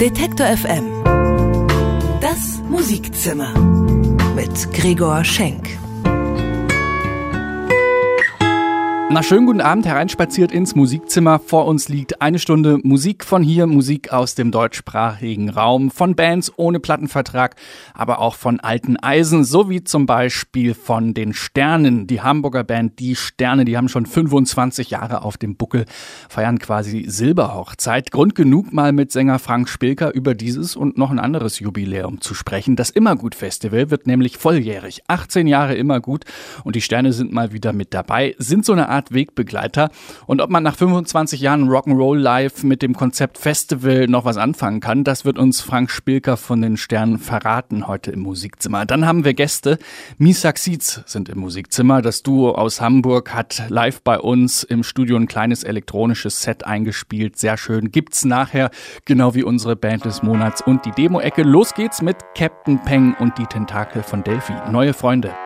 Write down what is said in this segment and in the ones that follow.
Detektor FM. Das Musikzimmer mit Gregor Schenk. Na, schönen guten Abend, hereinspaziert ins Musikzimmer. Vor uns liegt eine Stunde Musik von hier, Musik aus dem deutschsprachigen Raum, von Bands ohne Plattenvertrag, aber auch von alten Eisen, so wie zum Beispiel von den Sternen. Die Hamburger Band Die Sterne, die haben schon 25 Jahre auf dem Buckel, feiern quasi Silberhochzeit. Grund genug, mal mit Sänger Frank Spilker über dieses und noch ein anderes Jubiläum zu sprechen. Das Immergut Festival wird nämlich volljährig. 18 Jahre Immergut und die Sterne sind mal wieder mit dabei, sind so eine Art Art Wegbegleiter. Und ob man nach 25 Jahren Rock'n'Roll Live mit dem Konzept Festival noch was anfangen kann, das wird uns Frank Spilker von den Sternen verraten heute im Musikzimmer. Dann haben wir Gäste. Misak Sietz sind im Musikzimmer. Das Duo aus Hamburg hat live bei uns im Studio ein kleines elektronisches Set eingespielt. Sehr schön. Gibt's nachher, genau wie unsere Band des Monats und die Demo-Ecke. Los geht's mit Captain Peng und die Tentakel von Delphi. Neue Freunde.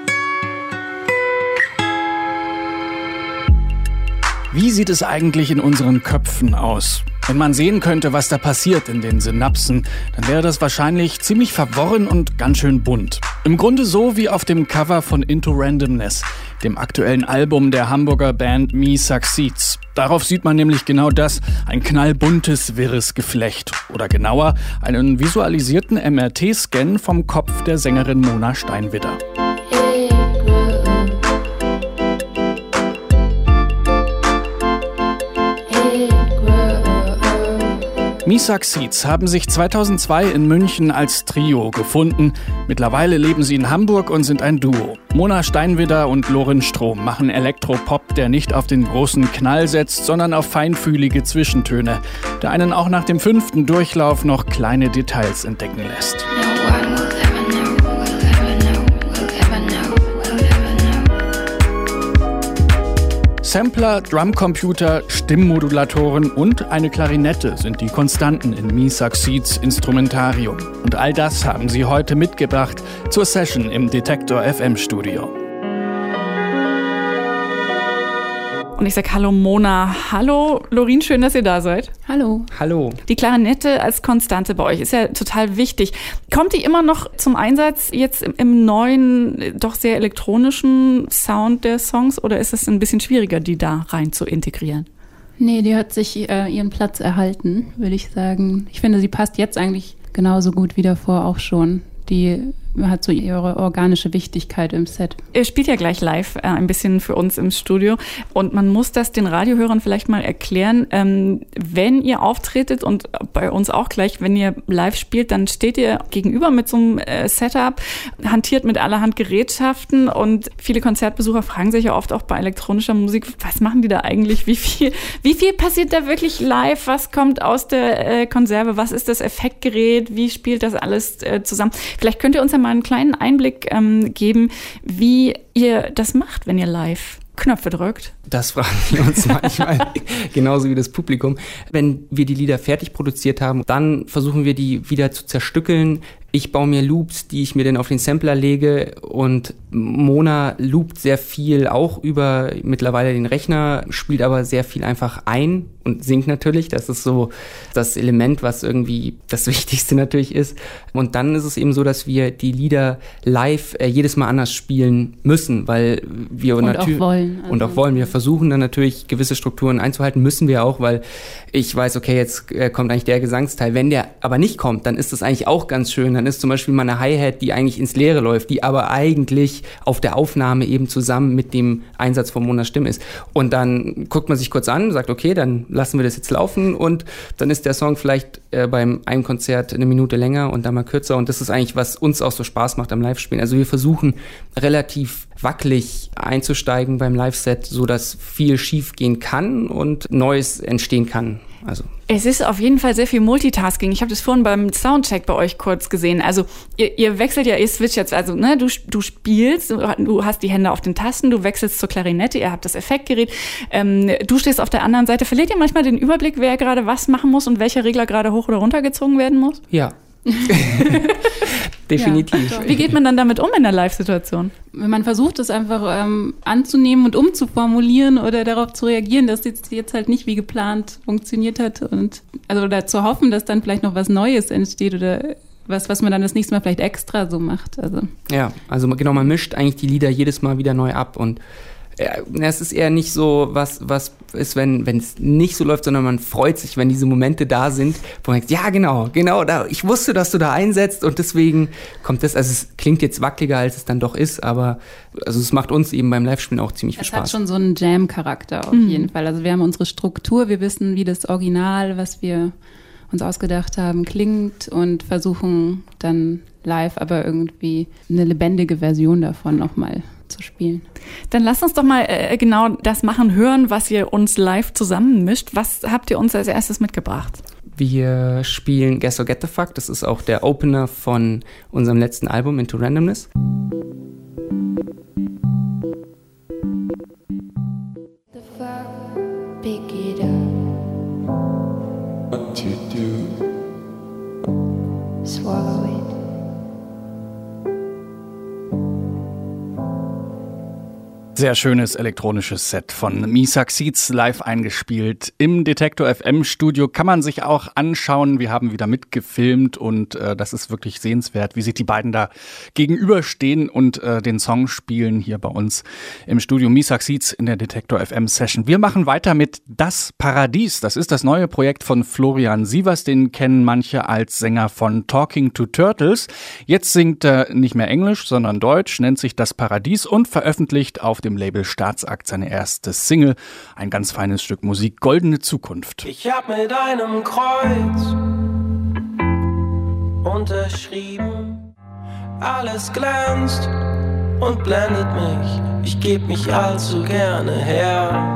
Wie sieht es eigentlich in unseren Köpfen aus? Wenn man sehen könnte, was da passiert in den Synapsen, dann wäre das wahrscheinlich ziemlich verworren und ganz schön bunt. Im Grunde so wie auf dem Cover von Into Randomness, dem aktuellen Album der Hamburger Band Me Succeeds. Darauf sieht man nämlich genau das, ein knallbuntes, wirres Geflecht. Oder genauer, einen visualisierten MRT-Scan vom Kopf der Sängerin Mona Steinwitter. Misak Seeds haben sich 2002 in München als Trio gefunden. Mittlerweile leben sie in Hamburg und sind ein Duo. Mona Steinwidder und Lorin Strom machen Elektropop, der nicht auf den großen Knall setzt, sondern auf feinfühlige Zwischentöne, der einen auch nach dem fünften Durchlauf noch kleine Details entdecken lässt. Sampler, Drumcomputer, Stimmmodulatoren und eine Klarinette sind die Konstanten in Me Succeeds Instrumentarium. Und all das haben sie heute mitgebracht zur Session im Detektor FM Studio. Und ich sage Hallo Mona. Hallo Lorin, schön, dass ihr da seid. Hallo. Hallo. Die Klarinette als Konstante bei euch ist ja total wichtig. Kommt die immer noch zum Einsatz jetzt im, neuen, doch sehr elektronischen Sound der Songs oder ist es ein bisschen schwieriger, die da rein zu integrieren? Nee, die hat sich äh, ihren Platz erhalten, würde ich sagen. Ich finde, sie passt jetzt eigentlich genauso gut wie davor auch schon. Die hat so ihre organische Wichtigkeit im Set. Ihr spielt ja gleich live äh, ein bisschen für uns im Studio und man muss das den Radiohörern vielleicht mal erklären. Ähm, wenn ihr auftretet und bei uns auch gleich, wenn ihr live spielt, dann steht ihr gegenüber mit so einem äh, Setup, hantiert mit allerhand Gerätschaften und viele Konzertbesucher fragen sich ja oft auch bei elektronischer Musik, was machen die da eigentlich? Wie viel, wie viel passiert da wirklich live? Was kommt aus der äh, Konserve? Was ist das Effektgerät? Wie spielt das alles äh, zusammen? Vielleicht könnt ihr uns ja mal einen kleinen Einblick ähm, geben, wie ihr das macht, wenn ihr live Knöpfe drückt? Das fragen wir uns manchmal, genauso wie das Publikum. Wenn wir die Lieder fertig produziert haben, dann versuchen wir die wieder zu zerstückeln, ich baue mir Loops, die ich mir dann auf den Sampler lege und Mona loopt sehr viel auch über mittlerweile den Rechner, spielt aber sehr viel einfach ein und singt natürlich. Das ist so das Element, was irgendwie das Wichtigste natürlich ist. Und dann ist es eben so, dass wir die Lieder live äh, jedes Mal anders spielen müssen, weil wir und natürlich auch wollen. Also. und auch wollen. Wir versuchen dann natürlich gewisse Strukturen einzuhalten, müssen wir auch, weil ich weiß, okay, jetzt äh, kommt eigentlich der Gesangsteil. Wenn der aber nicht kommt, dann ist das eigentlich auch ganz schön dann ist zum Beispiel mal eine Hi-Hat, die eigentlich ins Leere läuft, die aber eigentlich auf der Aufnahme eben zusammen mit dem Einsatz von Monas Stimme ist. Und dann guckt man sich kurz an, sagt, okay, dann lassen wir das jetzt laufen und dann ist der Song vielleicht äh, beim einem Konzert eine Minute länger und dann mal kürzer. Und das ist eigentlich, was uns auch so Spaß macht am Live-Spielen. Also wir versuchen relativ wackelig einzusteigen beim Live-Set, so dass viel schief gehen kann und Neues entstehen kann. Also es ist auf jeden Fall sehr viel Multitasking. Ich habe das vorhin beim Soundcheck bei euch kurz gesehen. Also ihr, ihr wechselt ja, ihr switcht jetzt, also ne, du, du spielst, du hast die Hände auf den Tasten, du wechselst zur Klarinette, ihr habt das Effektgerät, ähm, du stehst auf der anderen Seite. Verliert ihr manchmal den Überblick, wer gerade was machen muss und welcher Regler gerade hoch oder runter gezogen werden muss? Ja, Definitiv. Ja. Wie geht man dann damit um in der Live-Situation? Wenn man versucht, es einfach ähm, anzunehmen und umzuformulieren oder darauf zu reagieren, dass es jetzt halt nicht wie geplant funktioniert hat und also oder zu hoffen, dass dann vielleicht noch was Neues entsteht oder was, was man dann das nächste Mal vielleicht extra so macht. Also. Ja, also genau, man mischt eigentlich die Lieder jedes Mal wieder neu ab und es ist eher nicht so, was, was ist, wenn es nicht so läuft, sondern man freut sich, wenn diese Momente da sind, wo man denkt, ja, genau, genau, da, ich wusste, dass du da einsetzt und deswegen kommt das, also es klingt jetzt wackeliger, als es dann doch ist, aber also es macht uns eben beim Live-Spielen auch ziemlich viel Spaß. Es hat schon so einen Jam-Charakter auf mhm. jeden Fall. Also wir haben unsere Struktur, wir wissen, wie das Original, was wir uns ausgedacht haben, klingt und versuchen dann live aber irgendwie eine lebendige Version davon nochmal zu spielen. Dann lasst uns doch mal äh, genau das machen, hören, was ihr uns live zusammenmischt. Was habt ihr uns als erstes mitgebracht? Wir spielen Guess or Get the Fuck. Das ist auch der Opener von unserem letzten Album Into Randomness. The fuck, pick it up. What to do? Swallow it. Sehr schönes elektronisches Set von Misak Seeds live eingespielt im Detektor FM Studio. Kann man sich auch anschauen. Wir haben wieder mitgefilmt und äh, das ist wirklich sehenswert, wie sich die beiden da gegenüberstehen und äh, den Song spielen hier bei uns im Studio Misak Seeds in der Detektor FM Session. Wir machen weiter mit Das Paradies. Das ist das neue Projekt von Florian Sievers. Den kennen manche als Sänger von Talking to Turtles. Jetzt singt er nicht mehr Englisch, sondern Deutsch, nennt sich Das Paradies und veröffentlicht auf dem dem Label Staatsakt seine erste Single. Ein ganz feines Stück Musik, Goldene Zukunft. Ich hab mit einem Kreuz unterschrieben. Alles glänzt und blendet mich. Ich geb mich allzu gerne her.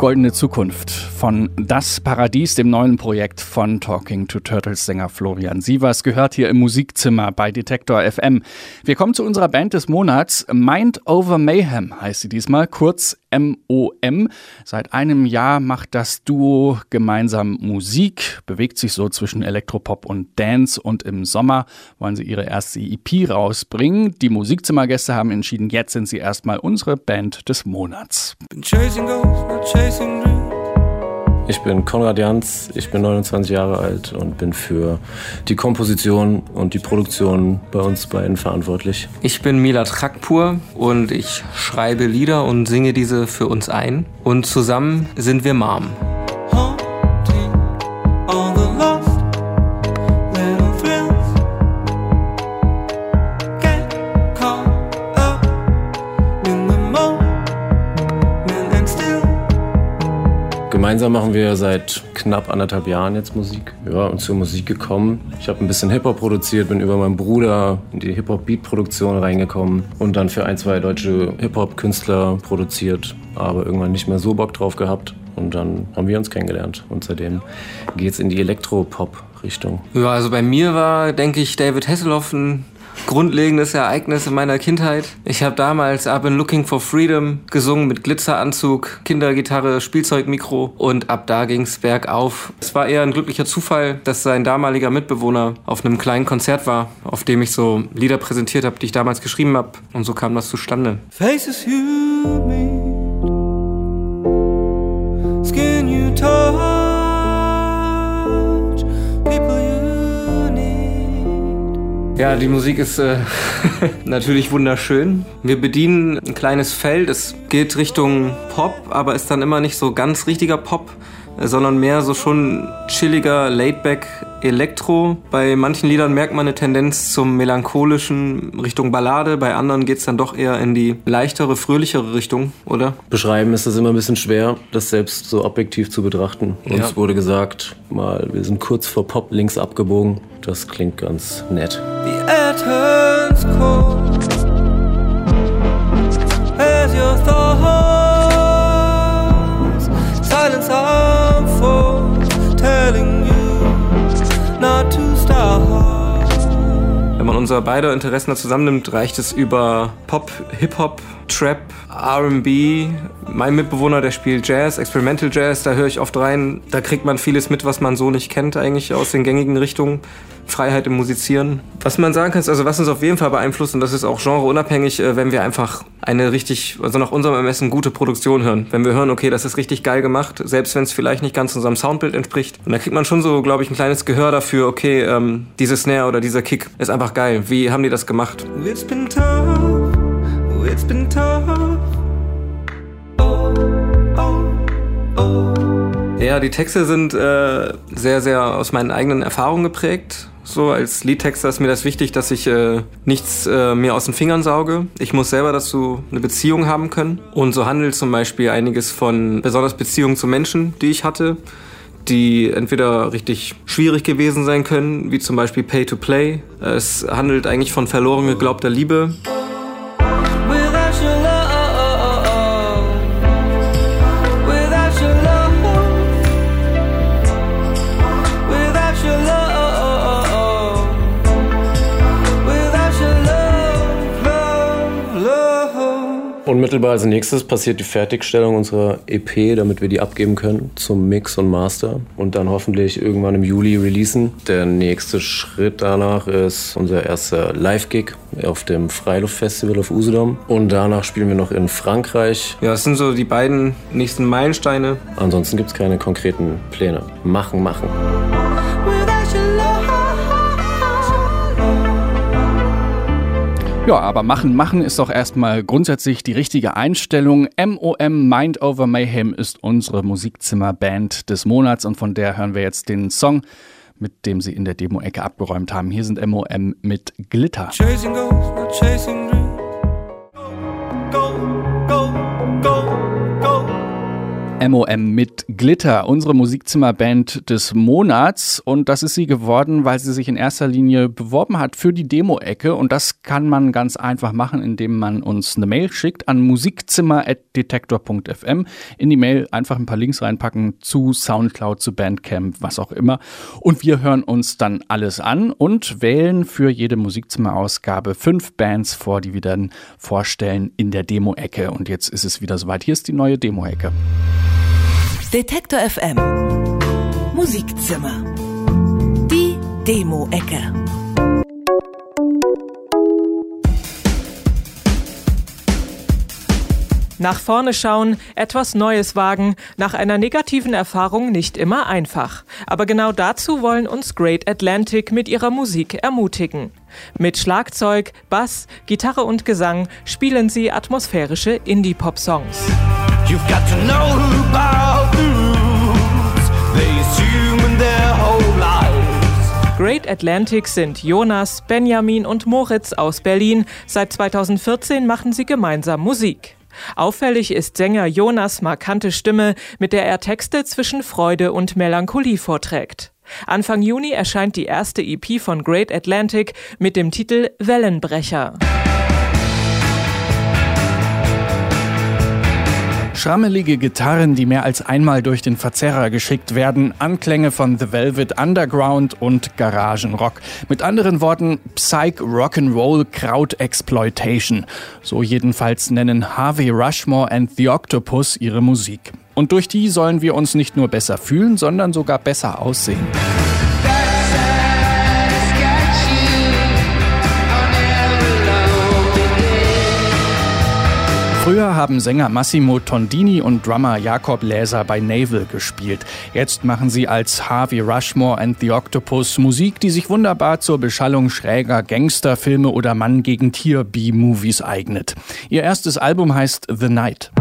Goldene Zukunft von Das Paradies, dem neuen Projekt von Talking to Turtles Sänger Florian Sievers, gehört hier im Musikzimmer bei Detektor FM. Wir kommen zu unserer Band des Monats. Mind Over Mayhem heißt sie diesmal, kurz MOM. Seit einem Jahr macht das Duo gemeinsam Musik, bewegt sich so zwischen Elektropop und Dance und im Sommer wollen sie ihre erste EP rausbringen. Die Musikzimmergäste haben entschieden, jetzt sind sie erstmal unsere Band des Monats. Ich bin Konrad Jans, ich bin 29 Jahre alt und bin für die Komposition und die Produktion bei uns beiden verantwortlich. Ich bin Milat Khakpur und ich schreibe Lieder und singe diese für uns ein. Und zusammen sind wir Mom. Gemeinsam machen wir seit knapp anderthalb Jahren jetzt Musik. Ja, und zur Musik gekommen. Ich habe ein bisschen Hip-Hop produziert, bin über meinen Bruder in die Hip-Hop-Beat-Produktion reingekommen und dann für ein, zwei deutsche Hip-Hop-Künstler produziert, aber irgendwann nicht mehr so Bock drauf gehabt. Und dann haben wir uns kennengelernt und seitdem geht es in die Elektro-Pop-Richtung. Ja, also bei mir war, denke ich, David Hasselhoff ein grundlegendes Ereignis in meiner Kindheit. Ich habe damals I've been looking for freedom gesungen mit Glitzeranzug, Kindergitarre, Spielzeugmikro und ab da ging's bergauf. Es war eher ein glücklicher Zufall, dass sein damaliger Mitbewohner auf einem kleinen Konzert war, auf dem ich so Lieder präsentiert habe, die ich damals geschrieben habe und so kam das zustande. Faces you meet, Ja, die Musik ist äh, natürlich wunderschön. Wir bedienen ein kleines Feld. Es geht Richtung Pop, aber ist dann immer nicht so ganz richtiger Pop, sondern mehr so schon chilliger, laidback Elektro. Bei manchen Liedern merkt man eine Tendenz zum melancholischen Richtung Ballade, bei anderen geht es dann doch eher in die leichtere, fröhlichere Richtung, oder? Beschreiben ist das immer ein bisschen schwer, das selbst so objektiv zu betrachten. Uns ja. wurde gesagt, mal, wir sind kurz vor Pop links abgebogen. Das klingt ganz nett. Air turns cold. As your thoughts silence unfolds telling you not to Wenn man unser beide Interessen da zusammennimmt, reicht es über Pop, Hip-Hop, Trap, RB. Mein Mitbewohner, der spielt Jazz, Experimental Jazz, da höre ich oft rein. Da kriegt man vieles mit, was man so nicht kennt, eigentlich aus den gängigen Richtungen. Freiheit im Musizieren. Was man sagen kann, ist, also was uns auf jeden Fall beeinflusst, und das ist auch genreunabhängig, äh, wenn wir einfach eine richtig, also nach unserem Ermessen gute Produktion hören. Wenn wir hören, okay, das ist richtig geil gemacht, selbst wenn es vielleicht nicht ganz unserem Soundbild entspricht. Und da kriegt man schon so, glaube ich, ein kleines Gehör dafür, okay, ähm, diese Snare oder dieser Kick ist einfach geil. Wie haben die das gemacht? It's been it's been tough. Oh, oh, oh. Ja, die Texte sind äh, sehr, sehr aus meinen eigenen Erfahrungen geprägt. So als Liedtexter ist mir das wichtig, dass ich äh, nichts äh, mir aus den Fingern sauge. Ich muss selber dazu eine Beziehung haben können. Und so handelt zum Beispiel einiges von besonders Beziehungen zu Menschen, die ich hatte, die entweder richtig schwierig gewesen sein können, wie zum Beispiel Pay to Play. Es handelt eigentlich von verloren geglaubter Liebe. Unmittelbar als nächstes passiert die Fertigstellung unserer EP, damit wir die abgeben können zum Mix und Master und dann hoffentlich irgendwann im Juli releasen. Der nächste Schritt danach ist unser erster Live-Gig auf dem Freiluftfestival auf Usedom und danach spielen wir noch in Frankreich. Ja, das sind so die beiden nächsten Meilensteine. Ansonsten gibt es keine konkreten Pläne. Machen, machen. Ja, aber machen, machen ist doch erstmal grundsätzlich die richtige Einstellung. MOM Mind Over Mayhem ist unsere Musikzimmerband des Monats und von der hören wir jetzt den Song, mit dem sie in der Demo-Ecke abgeräumt haben. Hier sind MOM mit Glitter. Chasing not chasing MOM mit Glitter, unsere Musikzimmerband des Monats. Und das ist sie geworden, weil sie sich in erster Linie beworben hat für die Demo-Ecke. Und das kann man ganz einfach machen, indem man uns eine Mail schickt an musikzimmer.detektor.fm. In die Mail einfach ein paar Links reinpacken zu Soundcloud, zu Bandcamp, was auch immer. Und wir hören uns dann alles an und wählen für jede Musikzimmerausgabe fünf Bands vor, die wir dann vorstellen in der Demo-Ecke. Und jetzt ist es wieder soweit. Hier ist die neue Demo-Ecke. Detektor FM Musikzimmer. Die Demo-Ecke. Nach vorne schauen, etwas Neues wagen, nach einer negativen Erfahrung nicht immer einfach. Aber genau dazu wollen uns Great Atlantic mit ihrer Musik ermutigen. Mit Schlagzeug, Bass, Gitarre und Gesang spielen sie atmosphärische Indie-Pop-Songs. You've got to know about the rules. They assume in their whole lives. Great Atlantic sind Jonas, Benjamin und Moritz aus Berlin. Seit 2014 machen sie gemeinsam Musik. Auffällig ist Sänger Jonas markante Stimme, mit der er Texte zwischen Freude und Melancholie vorträgt. Anfang Juni erscheint die erste EP von Great Atlantic mit dem Titel Wellenbrecher. Schrammelige Gitarren, die mehr als einmal durch den Verzerrer geschickt werden, Anklänge von The Velvet Underground und Garagenrock. Mit anderen Worten, Psych Rock'n'Roll Kraut Exploitation. So jedenfalls nennen Harvey Rushmore and the Octopus ihre Musik. Und durch die sollen wir uns nicht nur besser fühlen, sondern sogar besser aussehen. Früher haben Sänger Massimo Tondini und Drummer Jakob Läser bei Naval gespielt. Jetzt machen sie als Harvey Rushmore and the Octopus Musik, die sich wunderbar zur Beschallung schräger Gangsterfilme oder Mann gegen Tier B-Movies eignet. Ihr erstes Album heißt The Night.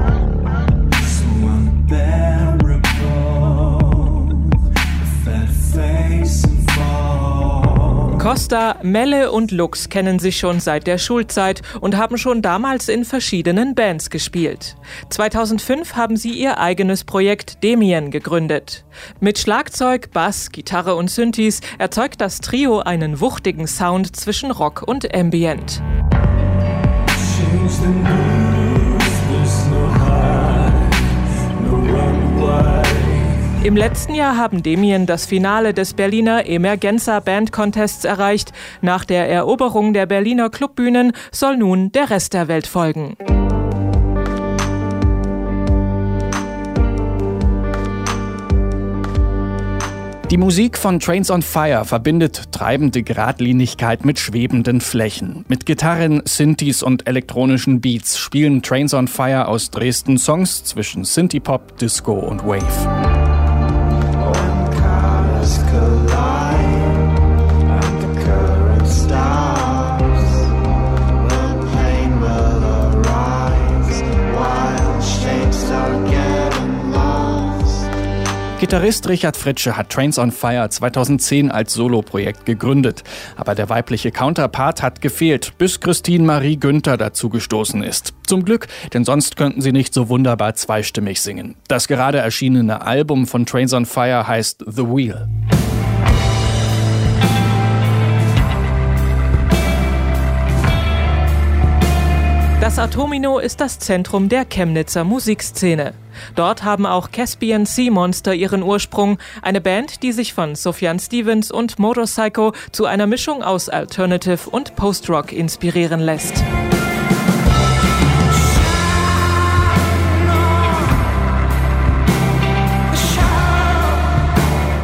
Costa, Melle und Lux kennen sich schon seit der Schulzeit und haben schon damals in verschiedenen Bands gespielt. 2005 haben sie ihr eigenes Projekt Demien gegründet. Mit Schlagzeug, Bass, Gitarre und Synthes erzeugt das Trio einen wuchtigen Sound zwischen Rock und Ambient. Im letzten Jahr haben Demien das Finale des Berliner Emergenza Band Contests erreicht. Nach der Eroberung der Berliner Clubbühnen soll nun der Rest der Welt folgen. Die Musik von Trains on Fire verbindet treibende Geradlinigkeit mit schwebenden Flächen. Mit Gitarren, Synthes und elektronischen Beats spielen Trains on Fire aus Dresden Songs zwischen Synthie-Pop, Disco und Wave. Gitarrist Richard Fritsche hat Trains on Fire 2010 als Soloprojekt gegründet. Aber der weibliche Counterpart hat gefehlt, bis Christine Marie Günther dazu gestoßen ist. Zum Glück, denn sonst könnten sie nicht so wunderbar zweistimmig singen. Das gerade erschienene Album von Trains on Fire heißt The Wheel. Das Atomino ist das Zentrum der Chemnitzer Musikszene. Dort haben auch Caspian Sea Monster ihren Ursprung, eine Band, die sich von Sufjan Stevens und Motorpsycho zu einer Mischung aus Alternative und Post-Rock inspirieren lässt.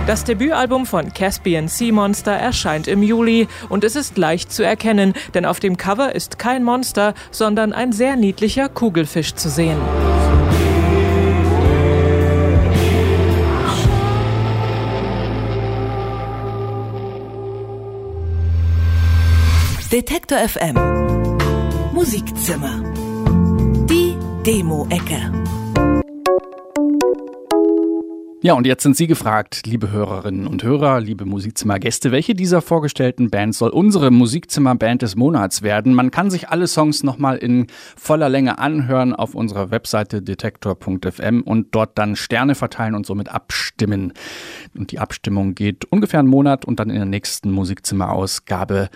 Das Debütalbum von Caspian Sea Monster erscheint im Juli und es ist leicht zu erkennen, denn auf dem Cover ist kein Monster, sondern ein sehr niedlicher Kugelfisch zu sehen. Detektor FM Musikzimmer. Die Demo-Ecke Ja, und jetzt sind Sie gefragt, liebe Hörerinnen und Hörer, liebe Musikzimmergäste, welche dieser vorgestellten Bands soll unsere Musikzimmerband des Monats werden? Man kann sich alle Songs nochmal in voller Länge anhören auf unserer Webseite detektor.fm und dort dann Sterne verteilen und somit abstimmen. Und die Abstimmung geht ungefähr einen Monat und dann in der nächsten Musikzimmerausgabe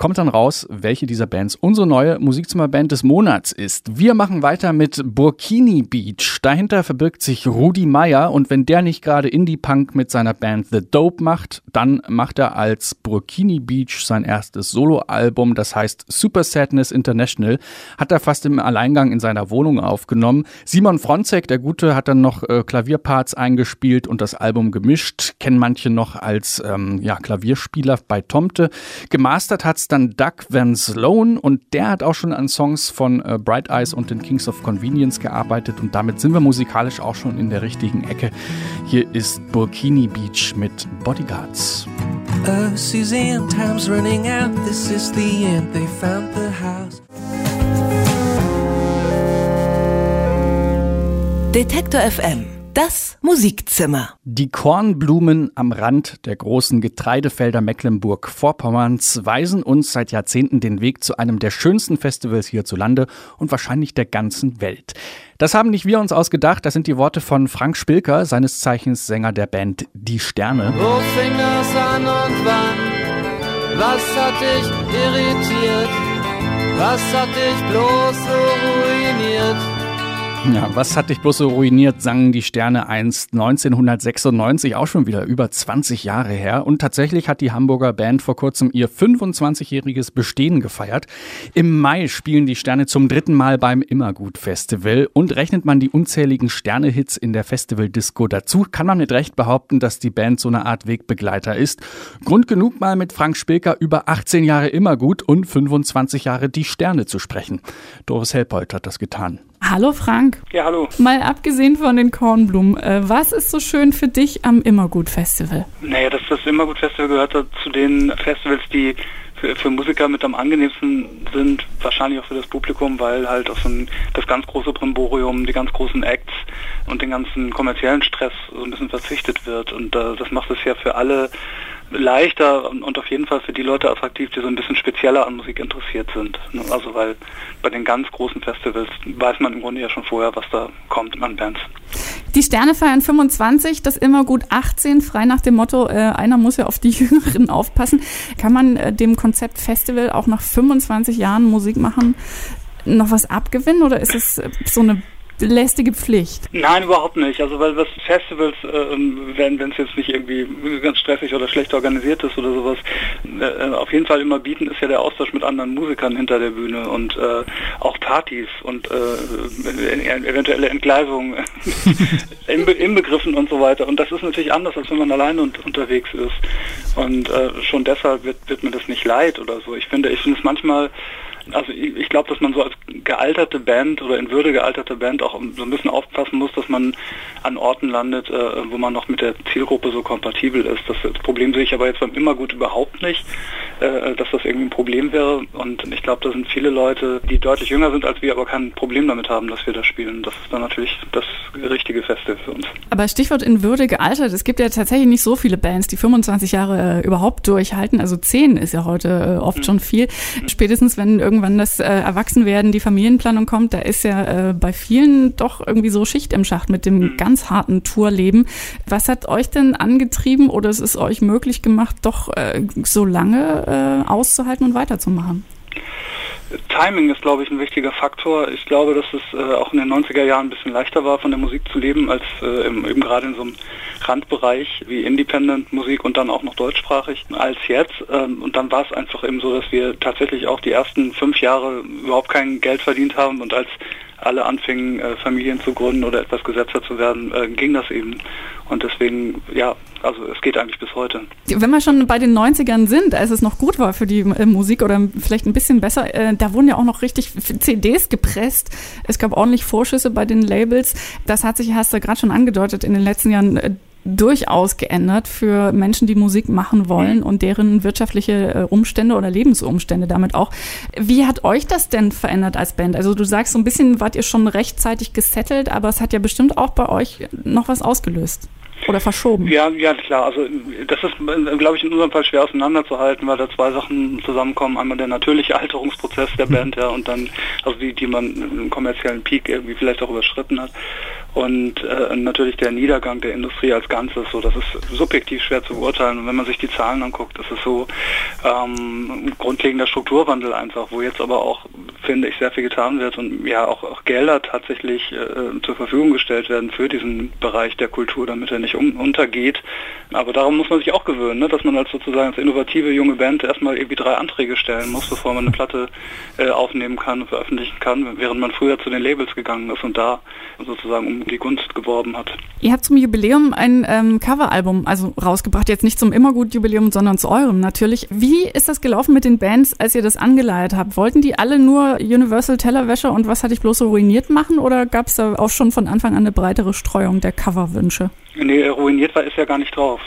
kommt dann raus, welche dieser Bands unsere neue Musikzimmerband des Monats ist. Wir machen weiter mit Burkini Beach. Dahinter verbirgt sich Rudi Meyer und wenn der nicht gerade Indie-Punk mit seiner Band The Dope macht, dann macht er als Burkini Beach sein erstes Soloalbum, das heißt Super Sadness International, hat er fast im Alleingang in seiner Wohnung aufgenommen. Simon Fronzek, der Gute, hat dann noch äh, Klavierparts eingespielt und das Album gemischt. Kennen manche noch als ähm, ja, Klavierspieler bei Tomte. Gemastert hat's dann Doug Van Sloan und der hat auch schon an Songs von äh, Bright Eyes und den Kings of Convenience gearbeitet und damit sind wir musikalisch auch schon in der richtigen Ecke. Hier ist Burkini Beach mit Bodyguards. Uh, Suzanne, time's running out. This is the end. They found the house. Detektor FM das Musikzimmer. Die Kornblumen am Rand der großen Getreidefelder Mecklenburg-Vorpommerns weisen uns seit Jahrzehnten den Weg zu einem der schönsten Festivals hierzulande und wahrscheinlich der ganzen Welt. Das haben nicht wir uns ausgedacht, das sind die Worte von Frank Spilker, seines Zeichens Sänger der Band Die Sterne. Wo fing das an und wann? Was hat dich irritiert? Was hat dich bloß so ruiniert? Ja, was hat dich bloß so ruiniert, sangen die Sterne einst 1996, auch schon wieder über 20 Jahre her. Und tatsächlich hat die Hamburger Band vor kurzem ihr 25-jähriges Bestehen gefeiert. Im Mai spielen die Sterne zum dritten Mal beim Immergut Festival. Und rechnet man die unzähligen Sterne-Hits in der Festival-Disco dazu, kann man mit Recht behaupten, dass die Band so eine Art Wegbegleiter ist. Grund genug mal mit Frank Spilker über 18 Jahre Immergut und 25 Jahre die Sterne zu sprechen. Doris Helpold hat das getan. Hallo Frank. Ja, hallo. Mal abgesehen von den Kornblumen, äh, was ist so schön für dich am Immergut-Festival? Naja, das, das Immergut-Festival gehört zu den Festivals, die für, für, Musiker mit am angenehmsten sind, wahrscheinlich auch für das Publikum, weil halt auf so ein, das ganz große Brimborium, die ganz großen Acts und den ganzen kommerziellen Stress so ein bisschen verzichtet wird. Und äh, das macht es ja für alle leichter und auf jeden Fall für die Leute attraktiv, die so ein bisschen spezieller an Musik interessiert sind. Also weil bei den ganz großen Festivals weiß man im Grunde ja schon vorher, was da kommt an Bands. Die Sterne feiern 25, das immer gut 18, frei nach dem Motto, äh, einer muss ja auf die Jüngeren aufpassen. Kann man äh, dem Konzept Festival auch nach 25 Jahren Musik machen noch was abgewinnen oder ist es äh, so eine lästige Pflicht? Nein, überhaupt nicht. Also weil was Festivals, äh, wenn es jetzt nicht irgendwie ganz stressig oder schlecht organisiert ist oder sowas, äh, auf jeden Fall immer bieten, ist ja der Austausch mit anderen Musikern hinter der Bühne und äh, auch Partys und äh, eventuelle Entgleisungen inbegriffen und so weiter. Und das ist natürlich anders, als wenn man alleine und, unterwegs ist. Und äh, schon deshalb wird, wird mir das nicht leid oder so. Ich finde, ich finde es manchmal also ich, ich glaube, dass man so als gealterte Band oder in Würde gealterte Band auch so ein bisschen aufpassen muss, dass man an Orten landet, äh, wo man noch mit der Zielgruppe so kompatibel ist. Das, das Problem sehe ich aber jetzt beim Immergut überhaupt nicht, äh, dass das irgendwie ein Problem wäre. Und ich glaube, da sind viele Leute, die deutlich jünger sind als wir, aber kein Problem damit haben, dass wir das spielen. Das ist dann natürlich das richtige Feste für uns. Aber Stichwort in Würde gealtert. Es gibt ja tatsächlich nicht so viele Bands, die 25 Jahre äh, überhaupt durchhalten. Also 10 ist ja heute äh, oft mhm. schon viel. Spätestens wenn irgendwann das äh, Erwachsenwerden, die Familienplanung kommt, da ist ja äh, bei vielen doch irgendwie so Schicht im Schacht mit dem mhm. ganz harten Tourleben. Was hat euch denn angetrieben oder es ist euch möglich gemacht, doch äh, so lange äh, auszuhalten und weiterzumachen? Timing ist, glaube ich, ein wichtiger Faktor. Ich glaube, dass es äh, auch in den 90er Jahren ein bisschen leichter war, von der Musik zu leben, als äh, im, eben gerade in so einem Randbereich wie Independent-Musik und dann auch noch deutschsprachig als jetzt. Ähm, und dann war es einfach eben so, dass wir tatsächlich auch die ersten fünf Jahre überhaupt kein Geld verdient haben und als alle anfingen, äh, Familien zu gründen oder etwas gesetzter zu werden, äh, ging das eben. Und deswegen, ja, also es geht eigentlich bis heute. Wenn wir schon bei den 90ern sind, als es noch gut war für die äh, Musik oder vielleicht ein bisschen besser, äh, da wurden ja auch noch richtig CDs gepresst. Es gab ordentlich Vorschüsse bei den Labels. Das hat sich, hast du gerade schon angedeutet, in den letzten Jahren äh, durchaus geändert für Menschen, die Musik machen wollen mhm. und deren wirtschaftliche äh, Umstände oder Lebensumstände damit auch. Wie hat euch das denn verändert als Band? Also du sagst, so ein bisschen wart ihr schon rechtzeitig gesettelt, aber es hat ja bestimmt auch bei euch noch was ausgelöst. Oder verschoben? Ja, ja klar. Also das ist, glaube ich, in unserem Fall schwer auseinanderzuhalten, weil da zwei Sachen zusammenkommen. Einmal der natürliche Alterungsprozess der Band, ja, und dann, also die, die man im kommerziellen Peak irgendwie vielleicht auch überschritten hat. Und äh, natürlich der Niedergang der Industrie als Ganzes. So, das ist subjektiv schwer zu beurteilen. Und wenn man sich die Zahlen anguckt, ist so ähm, ein grundlegender Strukturwandel einfach, wo jetzt aber auch, finde ich, sehr viel getan wird und ja auch, auch Gelder tatsächlich äh, zur Verfügung gestellt werden für diesen Bereich der Kultur, damit er nicht um, untergeht. Aber darum muss man sich auch gewöhnen, ne? dass man als sozusagen als innovative junge Band erstmal irgendwie drei Anträge stellen muss, bevor man eine Platte äh, aufnehmen kann und veröffentlichen kann, während man früher zu den Labels gegangen ist und da sozusagen um die Gunst geworben hat. Ihr habt zum Jubiläum ein ähm, Coveralbum also rausgebracht, jetzt nicht zum Immergut-Jubiläum, sondern zu eurem natürlich. Wie ist das gelaufen mit den Bands, als ihr das angeleiert habt? Wollten die alle nur Universal Tellerwäsche und was hatte ich bloß so ruiniert machen oder gab es da auch schon von Anfang an eine breitere Streuung der Coverwünsche? Nee, ruiniert war ist ja gar nicht drauf.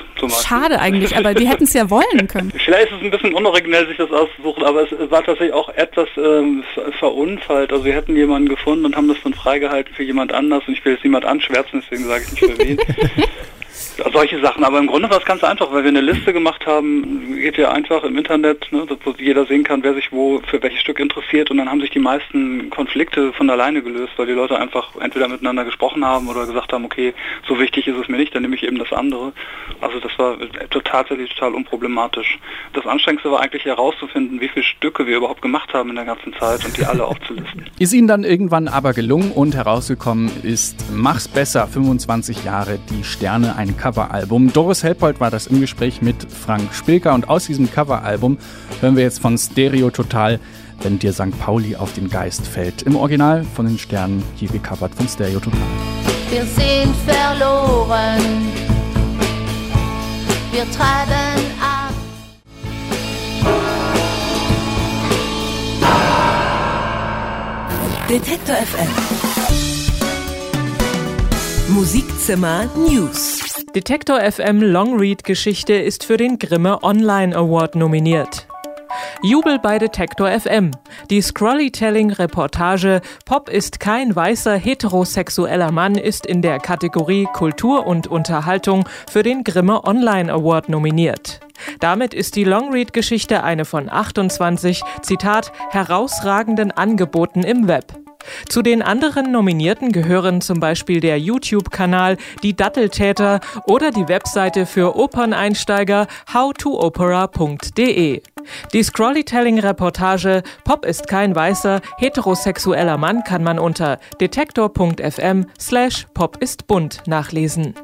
Schade eigentlich, aber die hätten es ja wollen können. Vielleicht ist es ein bisschen unoriginell, sich das auszusuchen, aber es war tatsächlich auch etwas ähm, verunfallt. Also wir hätten jemanden gefunden und haben das dann freigehalten für jemand anders und ich will jetzt niemand anschwärzen, deswegen sage ich nicht für wen. solche Sachen. Aber im Grunde war es ganz einfach, weil wir eine Liste gemacht haben, geht ja einfach im Internet, ne, wo jeder sehen kann, wer sich wo für welches Stück interessiert und dann haben sich die meisten Konflikte von alleine gelöst, weil die Leute einfach entweder miteinander gesprochen haben oder gesagt haben, okay, so wichtig ist es mir nicht, dann nehme ich eben das andere. Also das war tatsächlich total unproblematisch. Das Anstrengendste war eigentlich herauszufinden, wie viele Stücke wir überhaupt gemacht haben in der ganzen Zeit und die alle aufzulisten. Ist Ihnen dann irgendwann aber gelungen und herausgekommen ist Mach's besser, 25 Jahre, die Sterne, ein Coveralbum. Doris Helpold war das im Gespräch mit Frank Spilker und aus diesem Coveralbum hören wir jetzt von Stereo Total, wenn dir St. Pauli auf den Geist fällt. Im Original von den Sternen, hier gecovert von Stereo Total. Wir sind verloren, wir treiben ab. Detektor FM Musikzimmer News Detektor FM Longread Geschichte ist für den Grimme Online Award nominiert. Jubel bei Detektor FM. Die Scrollytelling-Reportage Pop ist kein weißer heterosexueller Mann ist in der Kategorie Kultur und Unterhaltung für den Grimme Online Award nominiert. Damit ist die Longread-Geschichte eine von 28, Zitat, herausragenden Angeboten im Web. Zu den anderen Nominierten gehören zum Beispiel der YouTube-Kanal Die Datteltäter oder die Webseite für Operneinsteiger howtoopera.de. Die Scrollytelling-Reportage Pop ist kein weißer, heterosexueller Mann kann man unter detektor.fm slash pop ist bunt nachlesen.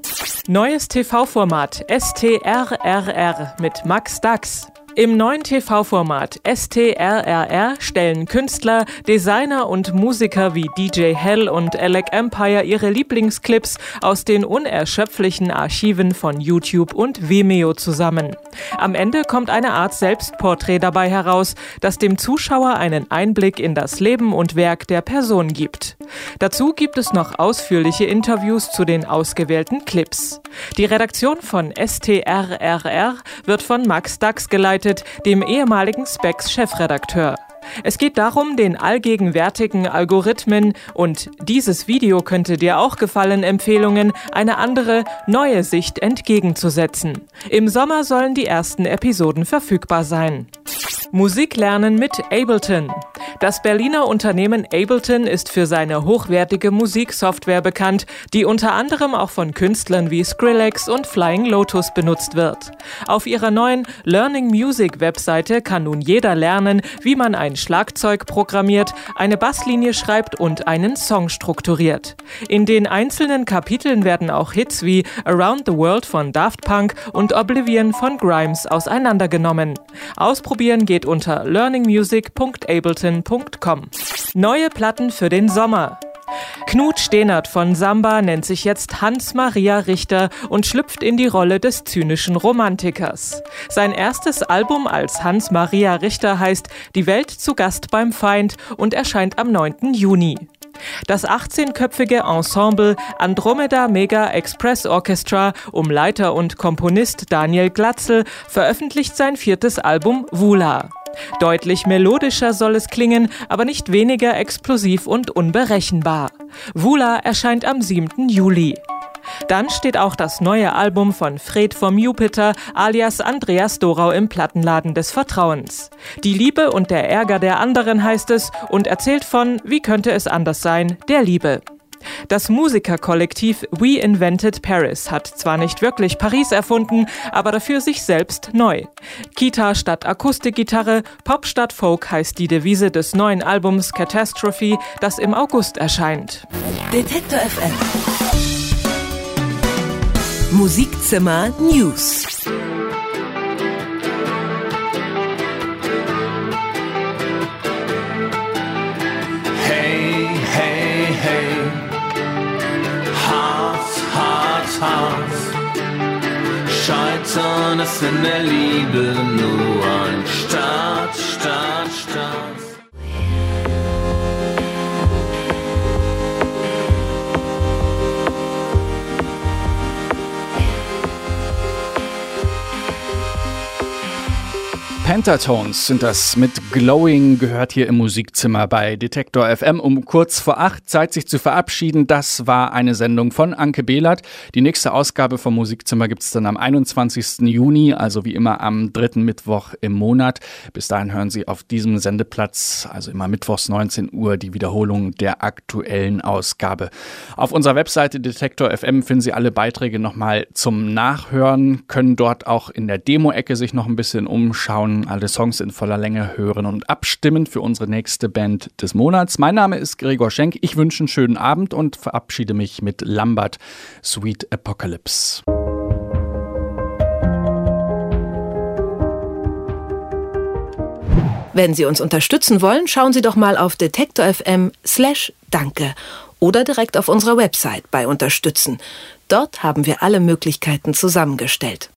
Neues TV-Format STRRR mit Max Dax. Im neuen TV-Format STRRR stellen Künstler, Designer und Musiker wie DJ Hell und Alec Empire ihre Lieblingsclips aus den unerschöpflichen Archiven von YouTube und Vimeo zusammen. Am Ende kommt eine Art Selbstporträt dabei heraus, das dem Zuschauer einen Einblick in das Leben und Werk der Person gibt. Dazu gibt es noch ausführliche Interviews zu den ausgewählten Clips. Die Redaktion von STRRR wird von Max Dax geleitet, dem ehemaligen Specs-Chefredakteur. Es geht darum, den allgegenwärtigen Algorithmen und dieses Video könnte dir auch gefallen Empfehlungen eine andere, neue Sicht entgegenzusetzen. Im Sommer sollen die ersten Episoden verfügbar sein. Musik lernen mit Ableton. Das Berliner Unternehmen Ableton ist für seine hochwertige Musiksoftware bekannt, die unter anderem auch von Künstlern wie Skrillex und Flying Lotus benutzt wird. Auf ihrer neuen Learning Music Webseite kann nun jeder lernen, wie man ein Schlagzeug programmiert, eine Basslinie schreibt und einen Song strukturiert. In den einzelnen Kapiteln werden auch Hits wie Around the World von Daft Punk und Oblivion von Grimes auseinandergenommen. Ausprobieren geht unter learningmusic.ableton.com. Neue Platten für den Sommer. Knut Stehnert von Samba nennt sich jetzt Hans-Maria Richter und schlüpft in die Rolle des zynischen Romantikers. Sein erstes Album als Hans-Maria Richter heißt Die Welt zu Gast beim Feind und erscheint am 9. Juni. Das 18-köpfige Ensemble Andromeda Mega Express Orchestra um Leiter und Komponist Daniel Glatzel veröffentlicht sein viertes Album Vula. Deutlich melodischer soll es klingen, aber nicht weniger explosiv und unberechenbar. Vula erscheint am 7. Juli. Dann steht auch das neue Album von Fred vom Jupiter alias Andreas Dorau im Plattenladen des Vertrauens. Die Liebe und der Ärger der anderen heißt es und erzählt von, wie könnte es anders sein, der Liebe. Das Musikerkollektiv We Invented Paris hat zwar nicht wirklich Paris erfunden, aber dafür sich selbst neu. Kita statt Akustikgitarre, Pop statt Folk heißt die Devise des neuen Albums Catastrophe, das im August erscheint. Detektor FM. Musikzimmer News. Hart. Scheitern ist in der Liebe nur ein Start, Start, Start. Pentatones sind das mit Glowing, gehört hier im Musikzimmer bei Detektor FM um kurz vor acht. Zeit sich zu verabschieden. Das war eine Sendung von Anke Behlert. Die nächste Ausgabe vom Musikzimmer gibt es dann am 21. Juni, also wie immer am dritten Mittwoch im Monat. Bis dahin hören Sie auf diesem Sendeplatz, also immer mittwochs 19 Uhr, die Wiederholung der aktuellen Ausgabe. Auf unserer Webseite Detektor FM finden Sie alle Beiträge nochmal zum Nachhören, können dort auch in der Demo-Ecke sich noch ein bisschen umschauen alle Songs in voller Länge hören und abstimmen für unsere nächste Band des Monats. Mein Name ist Gregor Schenk. Ich wünsche einen schönen Abend und verabschiede mich mit Lambert Sweet Apocalypse. Wenn Sie uns unterstützen wollen, schauen Sie doch mal auf detektor FM slash danke oder direkt auf unserer Website bei Unterstützen. Dort haben wir alle Möglichkeiten zusammengestellt.